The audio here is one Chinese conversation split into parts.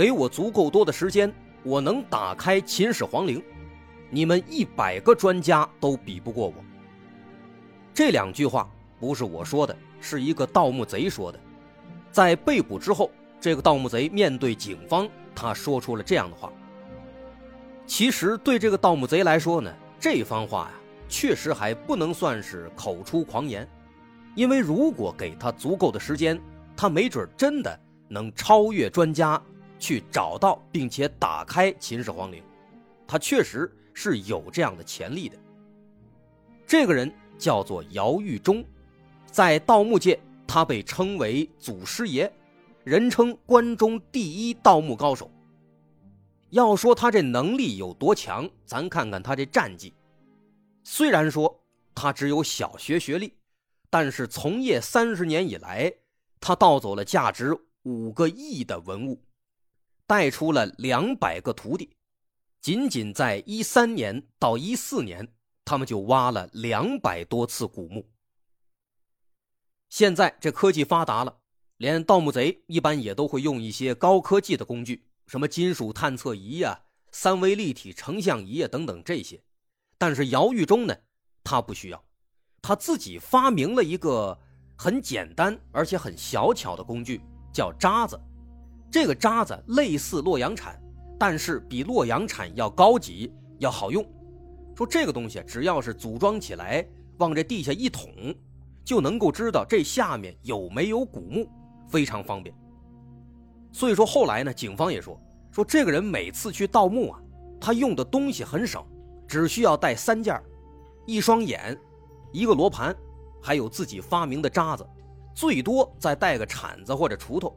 给我足够多的时间，我能打开秦始皇陵，你们一百个专家都比不过我。这两句话不是我说的，是一个盗墓贼说的。在被捕之后，这个盗墓贼面对警方，他说出了这样的话。其实对这个盗墓贼来说呢，这番话呀，确实还不能算是口出狂言，因为如果给他足够的时间，他没准真的能超越专家。去找到并且打开秦始皇陵，他确实是有这样的潜力的。这个人叫做姚玉忠，在盗墓界他被称为祖师爷，人称关中第一盗墓高手。要说他这能力有多强，咱看看他这战绩。虽然说他只有小学学历，但是从业三十年以来，他盗走了价值五个亿的文物。带出了两百个徒弟，仅仅在一三年到一四年，他们就挖了两百多次古墓。现在这科技发达了，连盗墓贼一般也都会用一些高科技的工具，什么金属探测仪呀、三维立体成像仪啊等等这些。但是姚玉忠呢，他不需要，他自己发明了一个很简单而且很小巧的工具，叫渣子。这个渣子类似洛阳铲，但是比洛阳铲要高级，要好用。说这个东西只要是组装起来，往这地下一捅，就能够知道这下面有没有古墓，非常方便。所以说后来呢，警方也说，说这个人每次去盗墓啊，他用的东西很省，只需要带三件一双眼，一个罗盘，还有自己发明的渣子，最多再带个铲子或者锄头。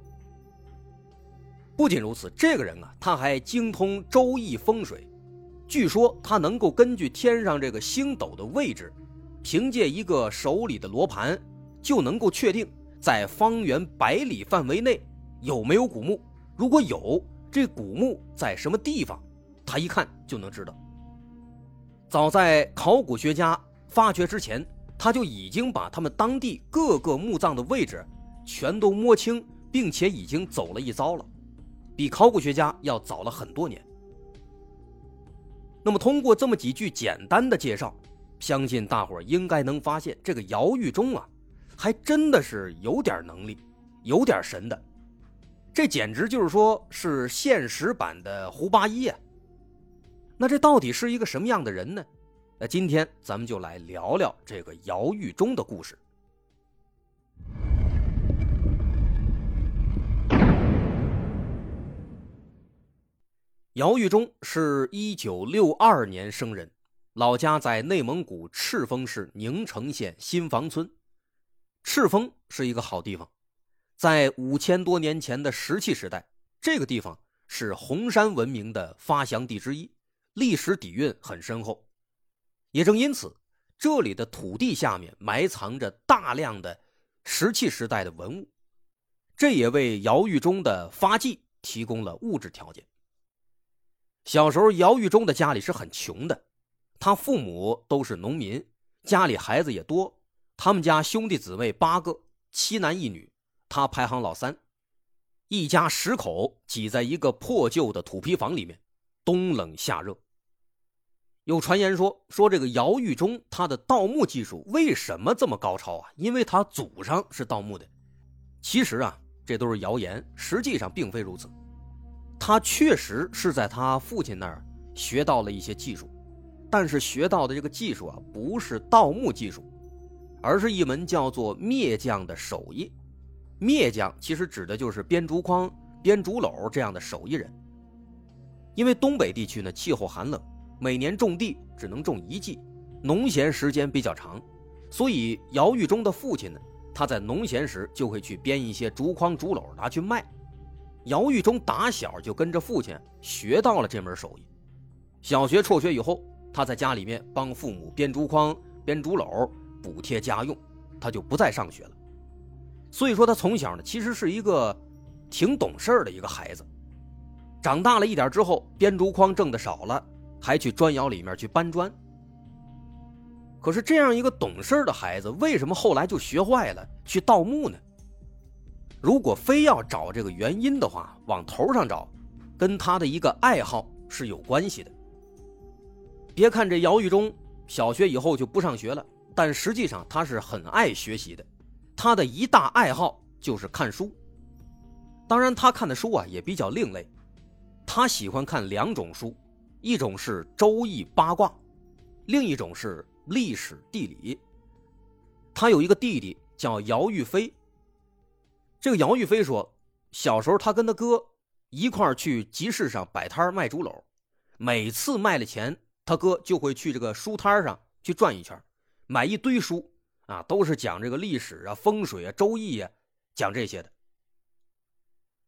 不仅如此，这个人啊，他还精通周易风水。据说他能够根据天上这个星斗的位置，凭借一个手里的罗盘，就能够确定在方圆百里范围内有没有古墓。如果有，这古墓在什么地方，他一看就能知道。早在考古学家发掘之前，他就已经把他们当地各个墓葬的位置全都摸清，并且已经走了一遭了。比考古学家要早了很多年。那么，通过这么几句简单的介绍，相信大伙儿应该能发现，这个姚玉忠啊，还真的是有点能力，有点神的。这简直就是说是现实版的胡八一啊！那这到底是一个什么样的人呢？那今天咱们就来聊聊这个姚玉忠的故事。姚玉忠是一九六二年生人，老家在内蒙古赤峰市宁城县新房村。赤峰是一个好地方，在五千多年前的石器时代，这个地方是红山文明的发祥地之一，历史底蕴很深厚。也正因此，这里的土地下面埋藏着大量的石器时代的文物，这也为姚玉忠的发迹提供了物质条件。小时候，姚玉忠的家里是很穷的，他父母都是农民，家里孩子也多。他们家兄弟姊妹八个，七男一女，他排行老三。一家十口挤在一个破旧的土坯房里面，冬冷夏热。有传言说，说这个姚玉忠他的盗墓技术为什么这么高超啊？因为他祖上是盗墓的。其实啊，这都是谣言，实际上并非如此。他确实是在他父亲那儿学到了一些技术，但是学到的这个技术啊，不是盗墓技术，而是一门叫做篾匠的手艺。篾匠其实指的就是编竹筐、编竹篓这样的手艺人。因为东北地区呢气候寒冷，每年种地只能种一季，农闲时间比较长，所以姚玉忠的父亲呢，他在农闲时就会去编一些竹筐、竹篓拿去卖。姚玉忠打小就跟着父亲学到了这门手艺。小学辍学以后，他在家里面帮父母编竹筐、编竹篓，补贴家用，他就不再上学了。所以说，他从小呢，其实是一个挺懂事的一个孩子。长大了一点之后，编竹筐挣的少了，还去砖窑里面去搬砖。可是这样一个懂事的孩子，为什么后来就学坏了，去盗墓呢？如果非要找这个原因的话，往头上找，跟他的一个爱好是有关系的。别看这姚玉忠小学以后就不上学了，但实际上他是很爱学习的，他的一大爱好就是看书。当然，他看的书啊也比较另类。他喜欢看两种书，一种是《周易》八卦，另一种是历史地理。他有一个弟弟叫姚玉飞。这个杨玉飞说，小时候他跟他哥一块去集市上摆摊卖竹篓，每次卖了钱，他哥就会去这个书摊上去转一圈，买一堆书啊，都是讲这个历史啊、风水啊、周易啊，讲这些的。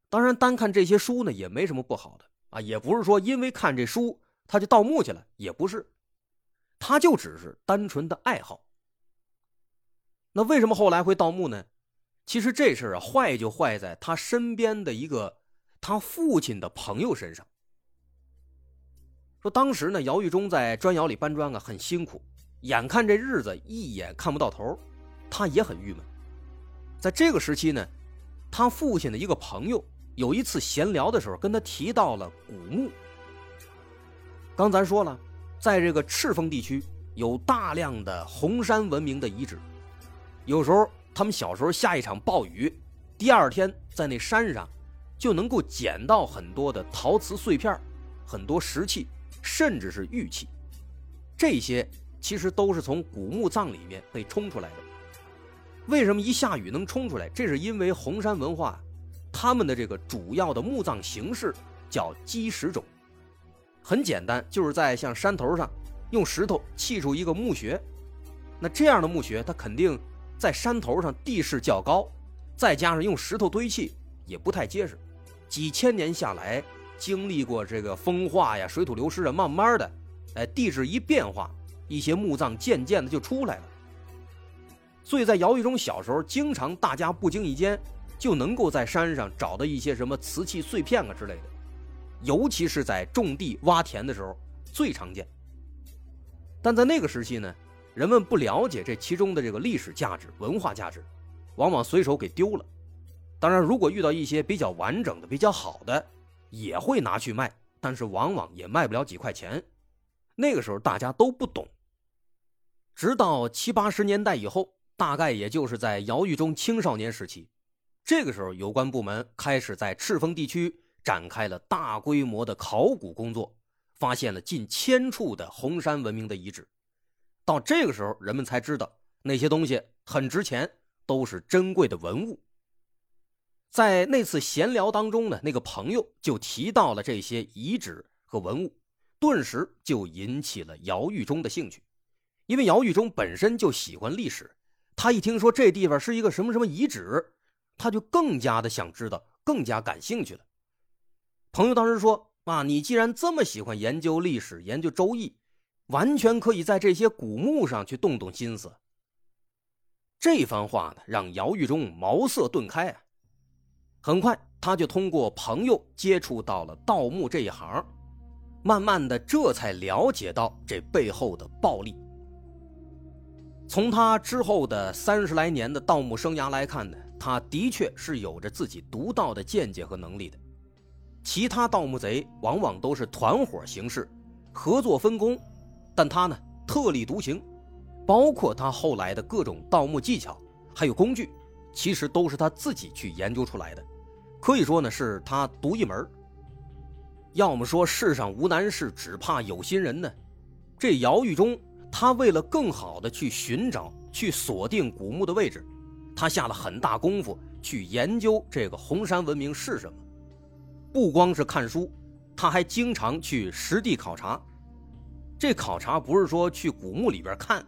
当然，单看这些书呢，也没什么不好的啊，也不是说因为看这书他就盗墓去了，也不是，他就只是单纯的爱好。那为什么后来会盗墓呢？其实这事啊，坏就坏在他身边的一个他父亲的朋友身上。说当时呢，姚玉忠在砖窑里搬砖啊，很辛苦，眼看这日子一眼看不到头，他也很郁闷。在这个时期呢，他父亲的一个朋友。有一次闲聊的时候，跟他提到了古墓。刚咱说了，在这个赤峰地区有大量的红山文明的遗址。有时候他们小时候下一场暴雨，第二天在那山上就能够捡到很多的陶瓷碎片、很多石器，甚至是玉器。这些其实都是从古墓葬里面被冲出来的。为什么一下雨能冲出来？这是因为红山文化。他们的这个主要的墓葬形式叫基石冢，很简单，就是在像山头上用石头砌出一个墓穴。那这样的墓穴，它肯定在山头上地势较高，再加上用石头堆砌也不太结实。几千年下来，经历过这个风化呀、水土流失啊，慢慢的，哎，地质一变化，一些墓葬渐渐的就出来了。所以在姚玉忠小时候，经常大家不经意间。就能够在山上找到一些什么瓷器碎片啊之类的，尤其是在种地挖田的时候最常见。但在那个时期呢，人们不了解这其中的这个历史价值、文化价值，往往随手给丢了。当然，如果遇到一些比较完整的、比较好的，也会拿去卖，但是往往也卖不了几块钱。那个时候大家都不懂，直到七八十年代以后，大概也就是在姚玉忠青少年时期。这个时候，有关部门开始在赤峰地区展开了大规模的考古工作，发现了近千处的红山文明的遗址。到这个时候，人们才知道那些东西很值钱，都是珍贵的文物。在那次闲聊当中呢，那个朋友就提到了这些遗址和文物，顿时就引起了姚玉忠的兴趣。因为姚玉忠本身就喜欢历史，他一听说这地方是一个什么什么遗址。他就更加的想知道，更加感兴趣了。朋友当时说：“啊，你既然这么喜欢研究历史、研究周易，完全可以在这些古墓上去动动心思。”这番话呢，让姚玉忠茅塞顿开啊。很快，他就通过朋友接触到了盗墓这一行，慢慢的，这才了解到这背后的暴利。从他之后的三十来年的盗墓生涯来看呢。他的确是有着自己独到的见解和能力的，其他盗墓贼往往都是团伙形式，合作分工，但他呢特立独行，包括他后来的各种盗墓技巧，还有工具，其实都是他自己去研究出来的，可以说呢是他独一门。要么说世上无难事，只怕有心人呢。这姚玉忠，他为了更好的去寻找、去锁定古墓的位置。他下了很大功夫去研究这个红山文明是什么，不光是看书，他还经常去实地考察。这考察不是说去古墓里边看，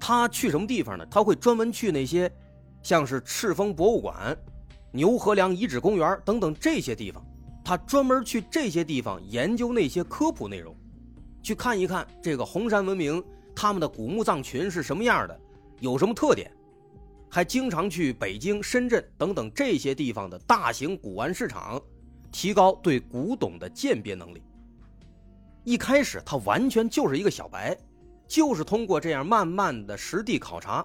他去什么地方呢？他会专门去那些，像是赤峰博物馆，牛河梁遗址公园等等这些地方，他专门去这些地方研究那些科普内容，去看一看这个红山文明他们的古墓葬群是什么样的，有什么特点，还经常去北京、深圳等等这些地方的大型古玩市场，提高对古董的鉴别能力。一开始他完全就是一个小白，就是通过这样慢慢的实地考察，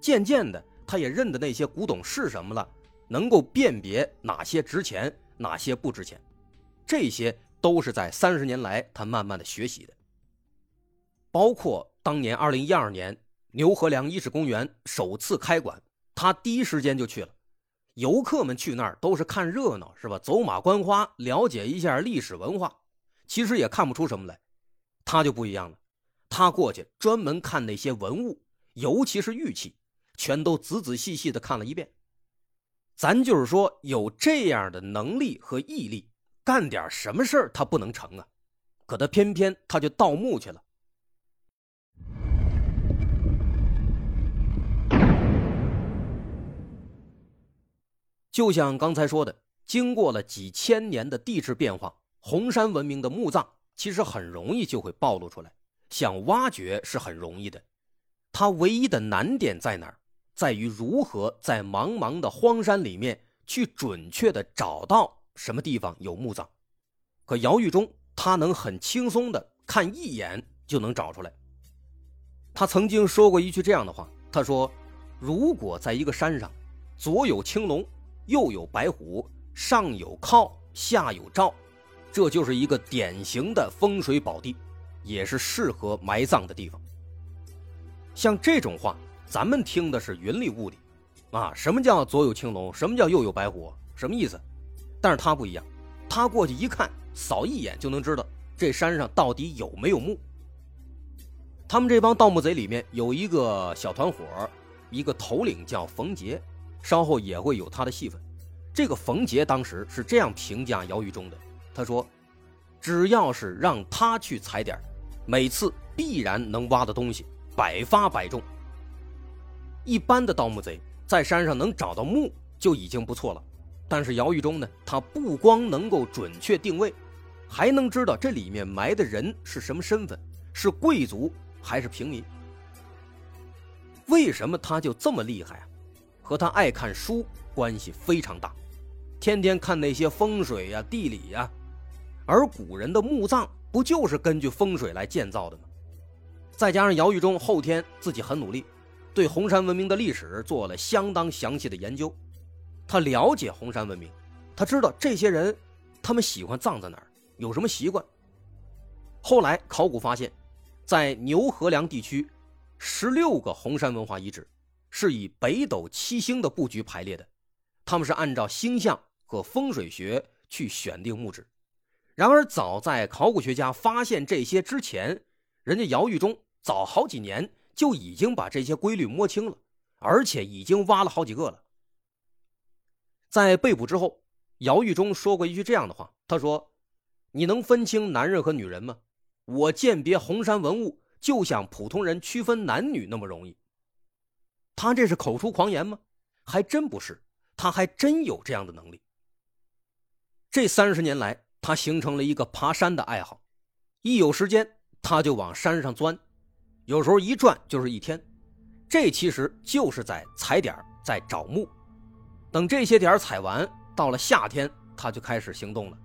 渐渐的他也认得那些古董是什么了。能够辨别哪些值钱，哪些不值钱，这些都是在三十年来他慢慢的学习的。包括当年二零一二年牛河梁遗址公园首次开馆，他第一时间就去了。游客们去那儿都是看热闹，是吧？走马观花，了解一下历史文化，其实也看不出什么来。他就不一样了，他过去专门看那些文物，尤其是玉器，全都仔仔细细的看了一遍。咱就是说，有这样的能力和毅力，干点什么事儿他不能成啊？可他偏偏他就盗墓去了。就像刚才说的，经过了几千年的地质变化，红山文明的墓葬其实很容易就会暴露出来，想挖掘是很容易的，它唯一的难点在哪儿？在于如何在茫茫的荒山里面去准确的找到什么地方有墓葬，可姚玉忠他能很轻松的看一眼就能找出来。他曾经说过一句这样的话，他说：“如果在一个山上，左有青龙，右有白虎，上有靠，下有罩，这就是一个典型的风水宝地，也是适合埋葬的地方。”像这种话。咱们听的是云里雾里，啊，什么叫左有青龙？什么叫右有白虎？什么意思？但是他不一样，他过去一看，扫一眼就能知道这山上到底有没有墓。他们这帮盗墓贼里面有一个小团伙，一个头领叫冯杰，稍后也会有他的戏份。这个冯杰当时是这样评价姚玉忠的，他说：“只要是让他去踩点，每次必然能挖的东西百发百中。”一般的盗墓贼在山上能找到墓就已经不错了，但是姚玉忠呢，他不光能够准确定位，还能知道这里面埋的人是什么身份，是贵族还是平民。为什么他就这么厉害啊？和他爱看书关系非常大，天天看那些风水呀、地理呀，而古人的墓葬不就是根据风水来建造的吗？再加上姚玉忠后天自己很努力。对红山文明的历史做了相当详细的研究，他了解红山文明，他知道这些人，他们喜欢葬在哪儿，有什么习惯。后来考古发现，在牛河梁地区，十六个红山文化遗址是以北斗七星的布局排列的，他们是按照星象和风水学去选定墓址。然而，早在考古学家发现这些之前，人家姚玉忠早好几年。就已经把这些规律摸清了，而且已经挖了好几个了。在被捕之后，姚玉忠说过一句这样的话：“他说，你能分清男人和女人吗？我鉴别红山文物，就像普通人区分男女那么容易。”他这是口出狂言吗？还真不是，他还真有这样的能力。这三十年来，他形成了一个爬山的爱好，一有时间他就往山上钻。有时候一转就是一天，这其实就是在踩点在找墓。等这些点踩完，到了夏天，他就开始行动了。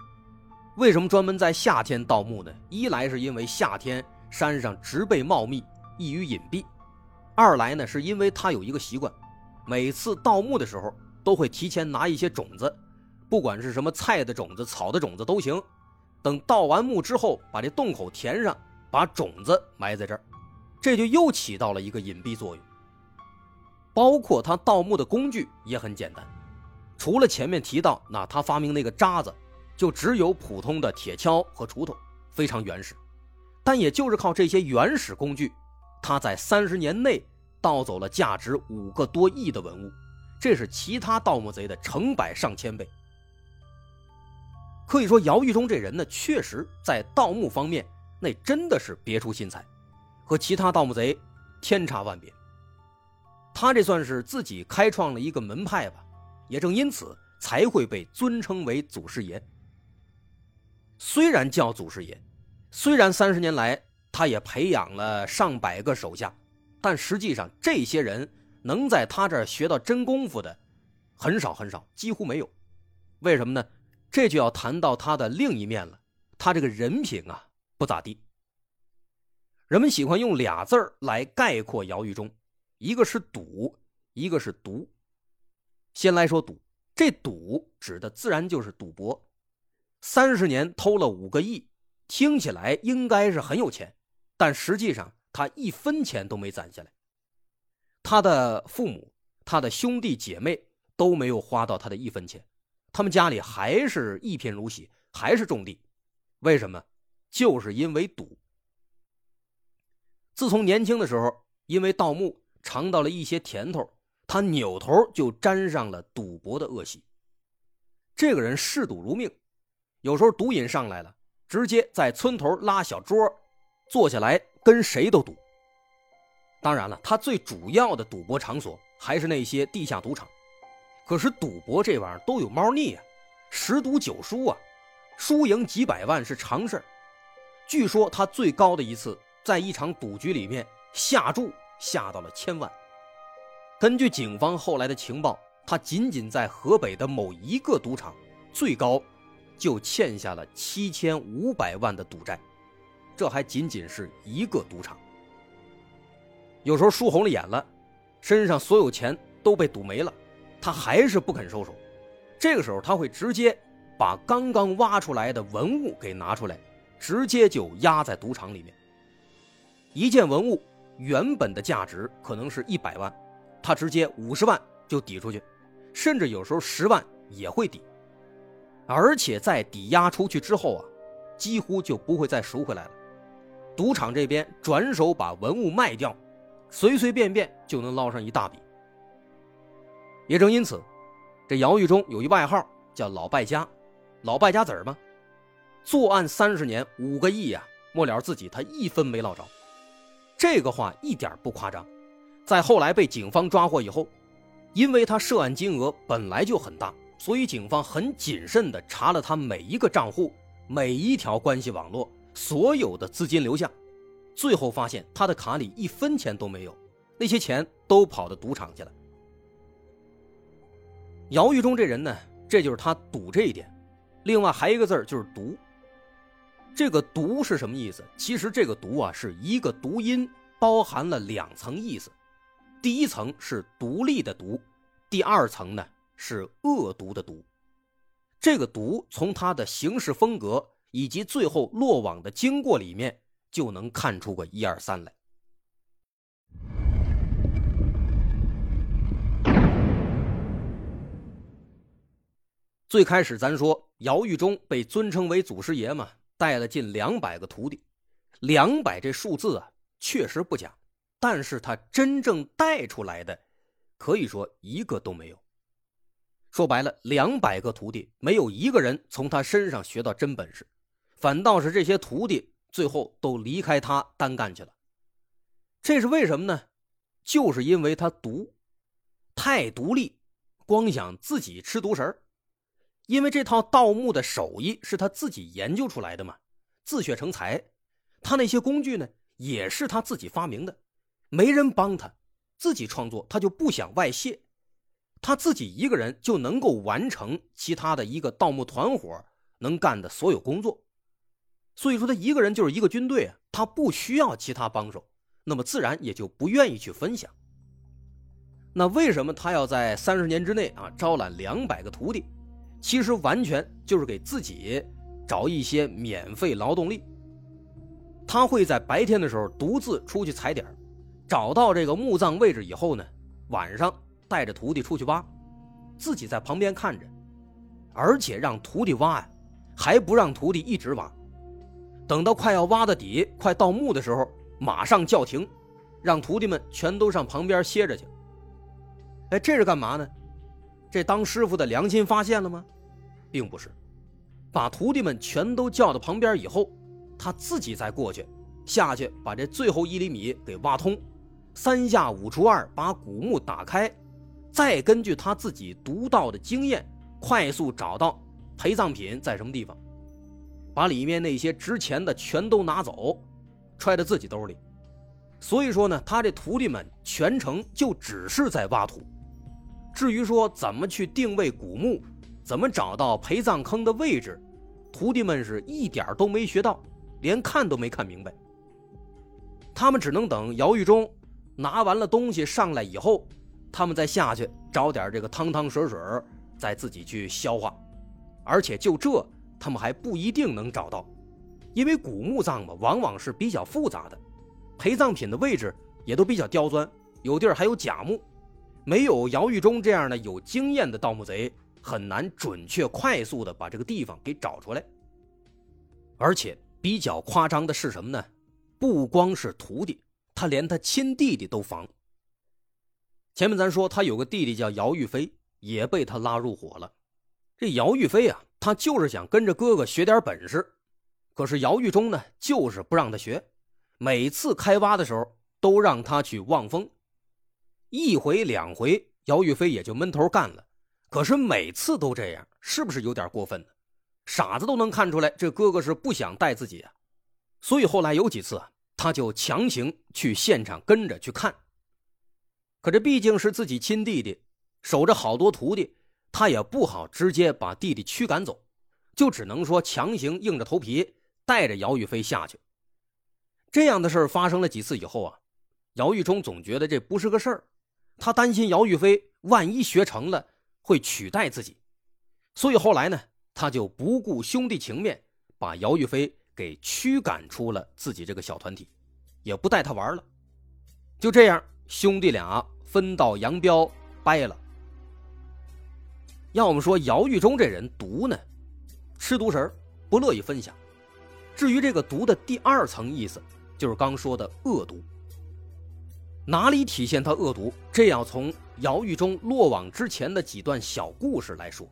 为什么专门在夏天盗墓呢？一来是因为夏天山上植被茂密，易于隐蔽；二来呢，是因为他有一个习惯，每次盗墓的时候都会提前拿一些种子，不管是什么菜的种子、草的种子都行。等盗完墓之后，把这洞口填上，把种子埋在这儿。这就又起到了一个隐蔽作用。包括他盗墓的工具也很简单，除了前面提到那他发明那个渣子，就只有普通的铁锹和锄头，非常原始。但也就是靠这些原始工具，他在三十年内盗走了价值五个多亿的文物，这是其他盗墓贼的成百上千倍。可以说，姚玉忠这人呢，确实在盗墓方面，那真的是别出心裁。和其他盗墓贼天差万别。他这算是自己开创了一个门派吧，也正因此，才会被尊称为祖师爷。虽然叫祖师爷，虽然三十年来他也培养了上百个手下，但实际上这些人能在他这儿学到真功夫的很少很少，几乎没有。为什么呢？这就要谈到他的另一面了。他这个人品啊，不咋地。人们喜欢用俩字儿来概括姚玉忠，一个是赌，一个是毒。先来说赌，这赌指的自然就是赌博。三十年偷了五个亿，听起来应该是很有钱，但实际上他一分钱都没攒下来。他的父母、他的兄弟姐妹都没有花到他的一分钱，他们家里还是一贫如洗，还是种地。为什么？就是因为赌。自从年轻的时候，因为盗墓尝到了一些甜头，他扭头就沾上了赌博的恶习。这个人嗜赌如命。有时候毒瘾上来了，直接在村头拉小桌，坐下来跟谁都赌。当然了，他最主要的赌博场所还是那些地下赌场。可是赌博这玩意儿都有猫腻啊，十赌九输啊，输赢几百万是常事据说他最高的一次，在一场赌局里面下注下到了千万。根据警方后来的情报，他仅仅在河北的某一个赌场，最高。就欠下了七千五百万的赌债，这还仅仅是一个赌场。有时候输红了眼了，身上所有钱都被赌没了，他还是不肯收手。这个时候他会直接把刚刚挖出来的文物给拿出来，直接就压在赌场里面。一件文物原本的价值可能是一百万，他直接五十万就抵出去，甚至有时候十万也会抵。而且在抵押出去之后啊，几乎就不会再赎回来了。赌场这边转手把文物卖掉，随随便便就能捞上一大笔。也正因此，这姚玉忠有一外号叫“老败家”，老败家子儿嘛。作案三十年，五个亿呀，末了自己他一分没捞着。这个话一点不夸张。在后来被警方抓获以后，因为他涉案金额本来就很大。所以，警方很谨慎地查了他每一个账户、每一条关系网络、所有的资金流向，最后发现他的卡里一分钱都没有，那些钱都跑到赌场去了。姚玉忠这人呢，这就是他赌这一点。另外还一个字就是“毒”。这个“毒”是什么意思？其实这个“毒”啊，是一个读音，包含了两层意思。第一层是独立的“独”，第二层呢？是恶毒的毒，这个毒从他的行事风格以及最后落网的经过里面就能看出个一二三来。最开始咱说姚玉忠被尊称为祖师爷嘛，带了近两百个徒弟，两百这数字啊确实不假，但是他真正带出来的，可以说一个都没有。说白了，两百个徒弟没有一个人从他身上学到真本事，反倒是这些徒弟最后都离开他单干去了。这是为什么呢？就是因为他独，太独立，光想自己吃独食因为这套盗墓的手艺是他自己研究出来的嘛，自学成才。他那些工具呢，也是他自己发明的，没人帮他，自己创作，他就不想外泄。他自己一个人就能够完成其他的一个盗墓团伙能干的所有工作，所以说他一个人就是一个军队啊，他不需要其他帮手，那么自然也就不愿意去分享。那为什么他要在三十年之内啊招揽两百个徒弟？其实完全就是给自己找一些免费劳动力。他会在白天的时候独自出去踩点找到这个墓葬位置以后呢，晚上。带着徒弟出去挖，自己在旁边看着，而且让徒弟挖呀，还不让徒弟一直挖，等到快要挖到底、快到墓的时候，马上叫停，让徒弟们全都上旁边歇着去。哎，这是干嘛呢？这当师傅的良心发现了吗？并不是，把徒弟们全都叫到旁边以后，他自己再过去，下去把这最后一厘米给挖通，三下五除二把古墓打开。再根据他自己独到的经验，快速找到陪葬品在什么地方，把里面那些值钱的全都拿走，揣在自己兜里。所以说呢，他这徒弟们全程就只是在挖土。至于说怎么去定位古墓，怎么找到陪葬坑的位置，徒弟们是一点都没学到，连看都没看明白。他们只能等姚玉忠拿完了东西上来以后，他们再下去找点这个汤汤水水，再自己去消化。而且就这，他们还不一定能找到，因为古墓葬嘛，往往是比较复杂的。陪葬品的位置也都比较刁钻，有地儿还有假墓，没有姚玉忠这样的有经验的盗墓贼，很难准确快速的把这个地方给找出来。而且比较夸张的是什么呢？不光是徒弟，他连他亲弟弟都防。前面咱说他有个弟弟叫姚玉飞，也被他拉入伙了。这姚玉飞啊，他就是想跟着哥哥学点本事，可是姚玉忠呢，就是不让他学。每次开挖的时候，都让他去望风，一回两回，姚玉飞也就闷头干了。可是每次都这样，是不是有点过分呢？傻子都能看出来，这哥哥是不想带自己啊。所以后来有几次啊，他就强行去现场跟着去看。可这毕竟是自己亲弟弟，守着好多徒弟，他也不好直接把弟弟驱赶走，就只能说强行硬着头皮带着姚玉飞下去。这样的事儿发生了几次以后啊，姚玉忠总觉得这不是个事儿，他担心姚玉飞万一学成了会取代自己，所以后来呢，他就不顾兄弟情面，把姚玉飞给驱赶出了自己这个小团体，也不带他玩了。就这样，兄弟俩分道扬镳，掰了。要我们说姚玉忠这人毒呢，吃独食不乐意分享。至于这个毒的第二层意思。就是刚说的恶毒，哪里体现他恶毒？这要从姚玉忠落网之前的几段小故事来说。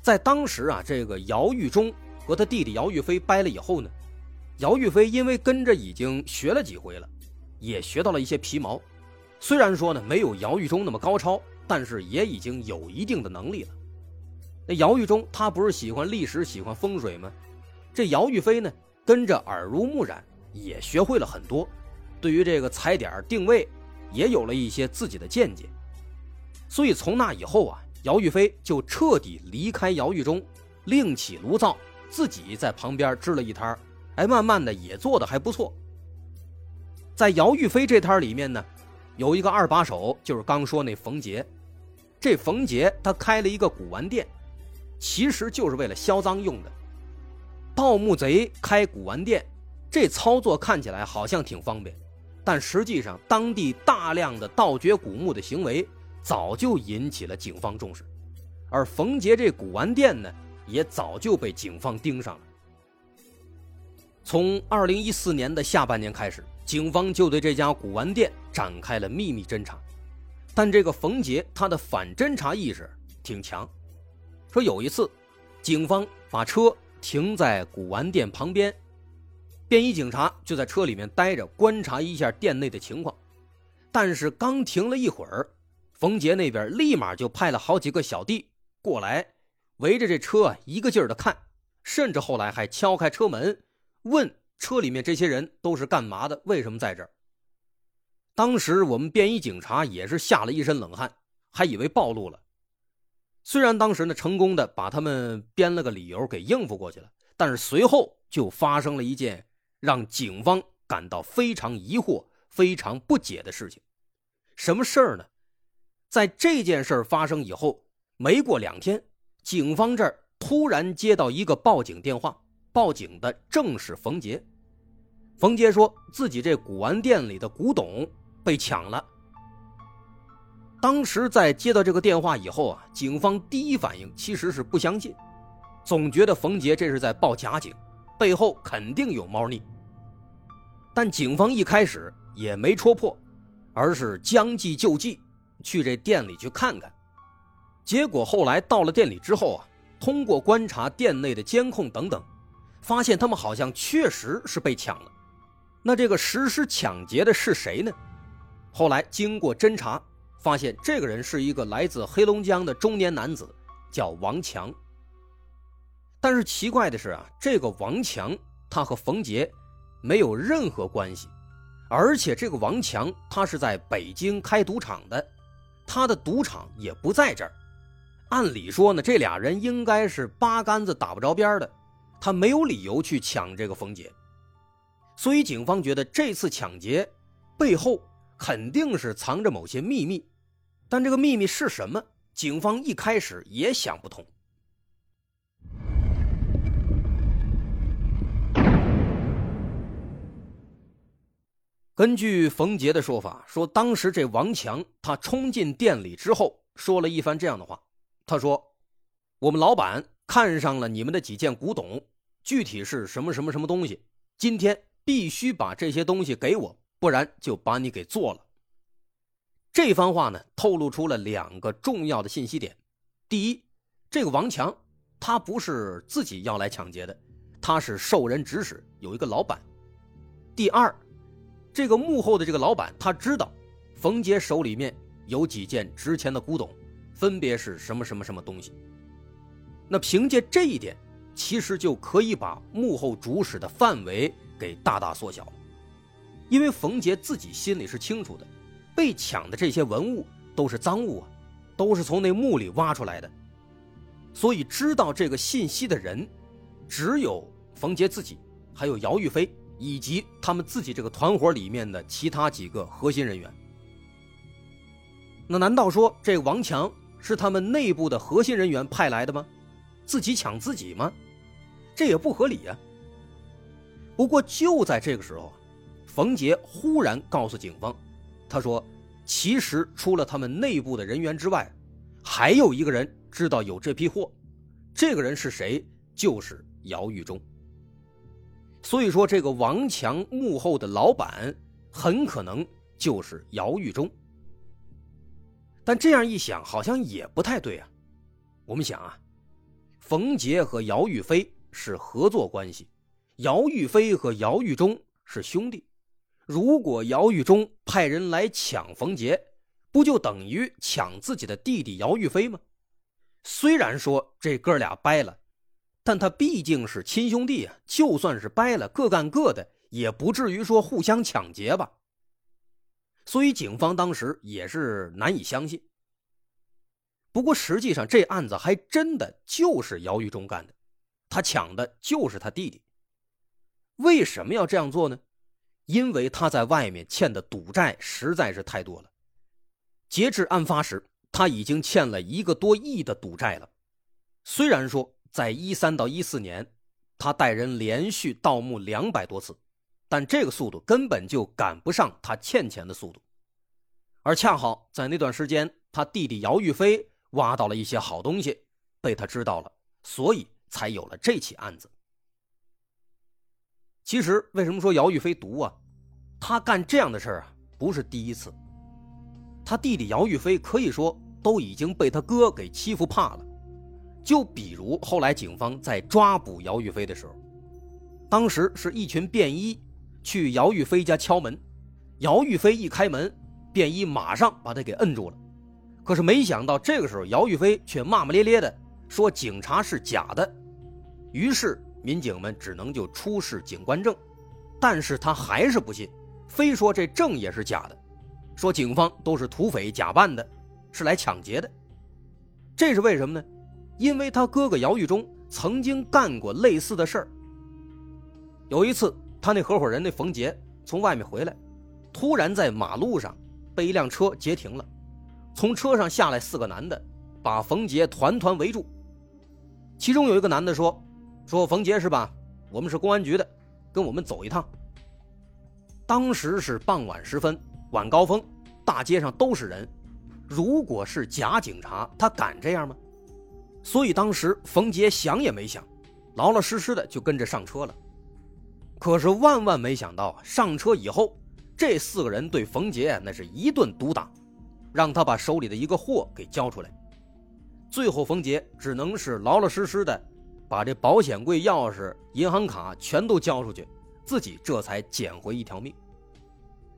在当时啊，这个姚玉忠和他弟弟姚玉飞掰了以后呢，姚玉飞因为跟着已经学了几回了，也学到了一些皮毛。虽然说呢没有姚玉忠那么高超，但是也已经有一定的能力了。那姚玉忠他不是喜欢历史、喜欢风水吗？这姚玉飞呢，跟着耳濡目染。也学会了很多，对于这个踩点定位，也有了一些自己的见解。所以从那以后啊，姚玉飞就彻底离开姚玉忠，另起炉灶，自己在旁边支了一摊哎，慢慢的也做的还不错。在姚玉飞这摊里面呢，有一个二把手，就是刚说那冯杰。这冯杰他开了一个古玩店，其实就是为了销赃用的。盗墓贼开古玩店。这操作看起来好像挺方便，但实际上当地大量的盗掘古墓的行为早就引起了警方重视，而冯杰这古玩店呢，也早就被警方盯上了。从二零一四年的下半年开始，警方就对这家古玩店展开了秘密侦查，但这个冯杰他的反侦查意识挺强，说有一次，警方把车停在古玩店旁边。便衣警察就在车里面待着，观察一下店内的情况。但是刚停了一会儿，冯杰那边立马就派了好几个小弟过来，围着这车啊一个劲儿的看，甚至后来还敲开车门，问车里面这些人都是干嘛的，为什么在这儿。当时我们便衣警察也是吓了一身冷汗，还以为暴露了。虽然当时呢成功的把他们编了个理由给应付过去了，但是随后就发生了一件。让警方感到非常疑惑、非常不解的事情，什么事儿呢？在这件事发生以后，没过两天，警方这儿突然接到一个报警电话，报警的正是冯杰。冯杰说自己这古玩店里的古董被抢了。当时在接到这个电话以后啊，警方第一反应其实是不相信，总觉得冯杰这是在报假警。背后肯定有猫腻，但警方一开始也没戳破，而是将计就计，去这店里去看看。结果后来到了店里之后啊，通过观察店内的监控等等，发现他们好像确实是被抢了。那这个实施抢劫的是谁呢？后来经过侦查，发现这个人是一个来自黑龙江的中年男子，叫王强。但是奇怪的是啊，这个王强他和冯杰没有任何关系，而且这个王强他是在北京开赌场的，他的赌场也不在这儿。按理说呢，这俩人应该是八竿子打不着边的，他没有理由去抢这个冯杰。所以警方觉得这次抢劫背后肯定是藏着某些秘密，但这个秘密是什么？警方一开始也想不通。根据冯杰的说法，说当时这王强他冲进店里之后，说了一番这样的话。他说：“我们老板看上了你们的几件古董，具体是什么什么什么东西，今天必须把这些东西给我，不然就把你给做了。”这番话呢，透露出了两个重要的信息点：第一，这个王强他不是自己要来抢劫的，他是受人指使，有一个老板；第二。这个幕后的这个老板，他知道冯杰手里面有几件值钱的古董，分别是什么什么什么东西。那凭借这一点，其实就可以把幕后主使的范围给大大缩小了。因为冯杰自己心里是清楚的，被抢的这些文物都是赃物啊，都是从那墓里挖出来的。所以知道这个信息的人，只有冯杰自己，还有姚玉飞。以及他们自己这个团伙里面的其他几个核心人员，那难道说这王强是他们内部的核心人员派来的吗？自己抢自己吗？这也不合理呀。不过就在这个时候，冯杰忽然告诉警方，他说：“其实除了他们内部的人员之外，还有一个人知道有这批货，这个人是谁？就是姚玉忠。”所以说，这个王强幕后的老板很可能就是姚玉忠。但这样一想，好像也不太对啊。我们想啊，冯杰和姚玉飞是合作关系，姚玉飞和姚玉忠是兄弟。如果姚玉忠派人来抢冯杰，不就等于抢自己的弟弟姚玉飞吗？虽然说这哥俩掰了。但他毕竟是亲兄弟啊，就算是掰了，各干各的，也不至于说互相抢劫吧。所以警方当时也是难以相信。不过实际上这案子还真的就是姚玉忠干的，他抢的就是他弟弟。为什么要这样做呢？因为他在外面欠的赌债实在是太多了。截至案发时，他已经欠了一个多亿的赌债了。虽然说。在一三到一四年，他带人连续盗墓两百多次，但这个速度根本就赶不上他欠钱的速度。而恰好在那段时间，他弟弟姚玉飞挖到了一些好东西，被他知道了，所以才有了这起案子。其实，为什么说姚玉飞毒啊？他干这样的事儿啊，不是第一次。他弟弟姚玉飞可以说都已经被他哥给欺负怕了。就比如后来警方在抓捕姚玉飞的时候，当时是一群便衣去姚玉飞家敲门，姚玉飞一开门，便衣马上把他给摁住了。可是没想到这个时候姚玉飞却骂骂咧咧的说警察是假的，于是民警们只能就出示警官证，但是他还是不信，非说这证也是假的，说警方都是土匪假扮的，是来抢劫的。这是为什么呢？因为他哥哥姚玉忠曾经干过类似的事儿。有一次，他那合伙人那冯杰从外面回来，突然在马路上被一辆车截停了，从车上下来四个男的，把冯杰团团围住。其中有一个男的说：“说冯杰是吧？我们是公安局的，跟我们走一趟。”当时是傍晚时分，晚高峰，大街上都是人，如果是假警察，他敢这样吗？所以当时冯杰想也没想，老老实实的就跟着上车了。可是万万没想到，上车以后，这四个人对冯杰那是一顿毒打，让他把手里的一个货给交出来。最后冯杰只能是老老实实的把这保险柜钥匙、银行卡全都交出去，自己这才捡回一条命。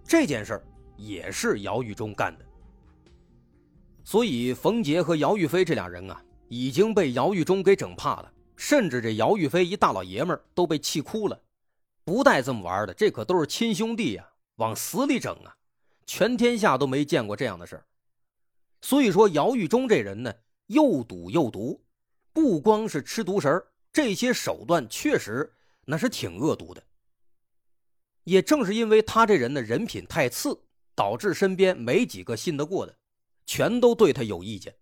这件事也是姚玉忠干的。所以冯杰和姚玉飞这俩人啊。已经被姚玉忠给整怕了，甚至这姚玉飞一大老爷们儿都被气哭了。不带这么玩的，这可都是亲兄弟呀，往死里整啊！全天下都没见过这样的事儿。所以说，姚玉忠这人呢，又赌又毒，不光是吃独食这些手段确实那是挺恶毒的。也正是因为他这人的人品太次，导致身边没几个信得过的，全都对他有意见。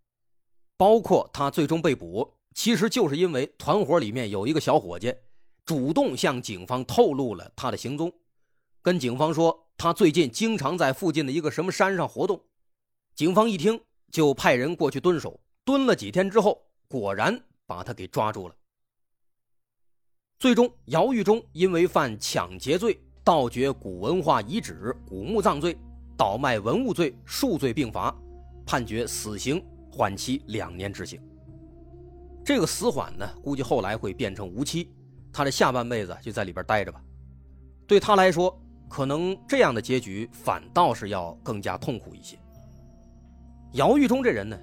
包括他最终被捕，其实就是因为团伙里面有一个小伙计，主动向警方透露了他的行踪，跟警方说他最近经常在附近的一个什么山上活动。警方一听，就派人过去蹲守，蹲了几天之后，果然把他给抓住了。最终，姚玉忠因为犯抢劫罪、盗掘古文化遗址、古墓葬罪、倒卖文物罪数罪并罚，判决死刑。缓期两年执行，这个死缓呢，估计后来会变成无期，他的下半辈子就在里边待着吧。对他来说，可能这样的结局反倒是要更加痛苦一些。姚玉忠这人呢，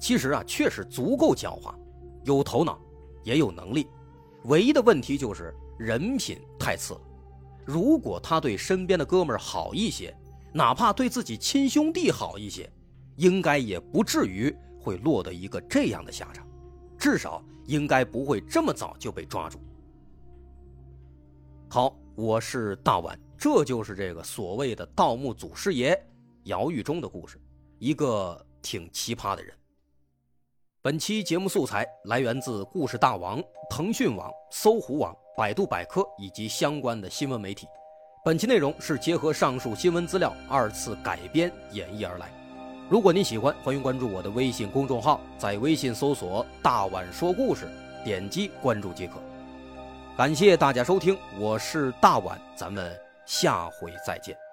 其实啊，确实足够狡猾，有头脑，也有能力，唯一的问题就是人品太次了。如果他对身边的哥们好一些，哪怕对自己亲兄弟好一些，应该也不至于。会落得一个这样的下场，至少应该不会这么早就被抓住。好，我是大碗，这就是这个所谓的盗墓祖师爷姚玉忠的故事，一个挺奇葩的人。本期节目素材来源自故事大王、腾讯网、搜狐网、百度百科以及相关的新闻媒体。本期内容是结合上述新闻资料二次改编演绎而来。如果您喜欢，欢迎关注我的微信公众号，在微信搜索“大碗说故事”，点击关注即可。感谢大家收听，我是大碗，咱们下回再见。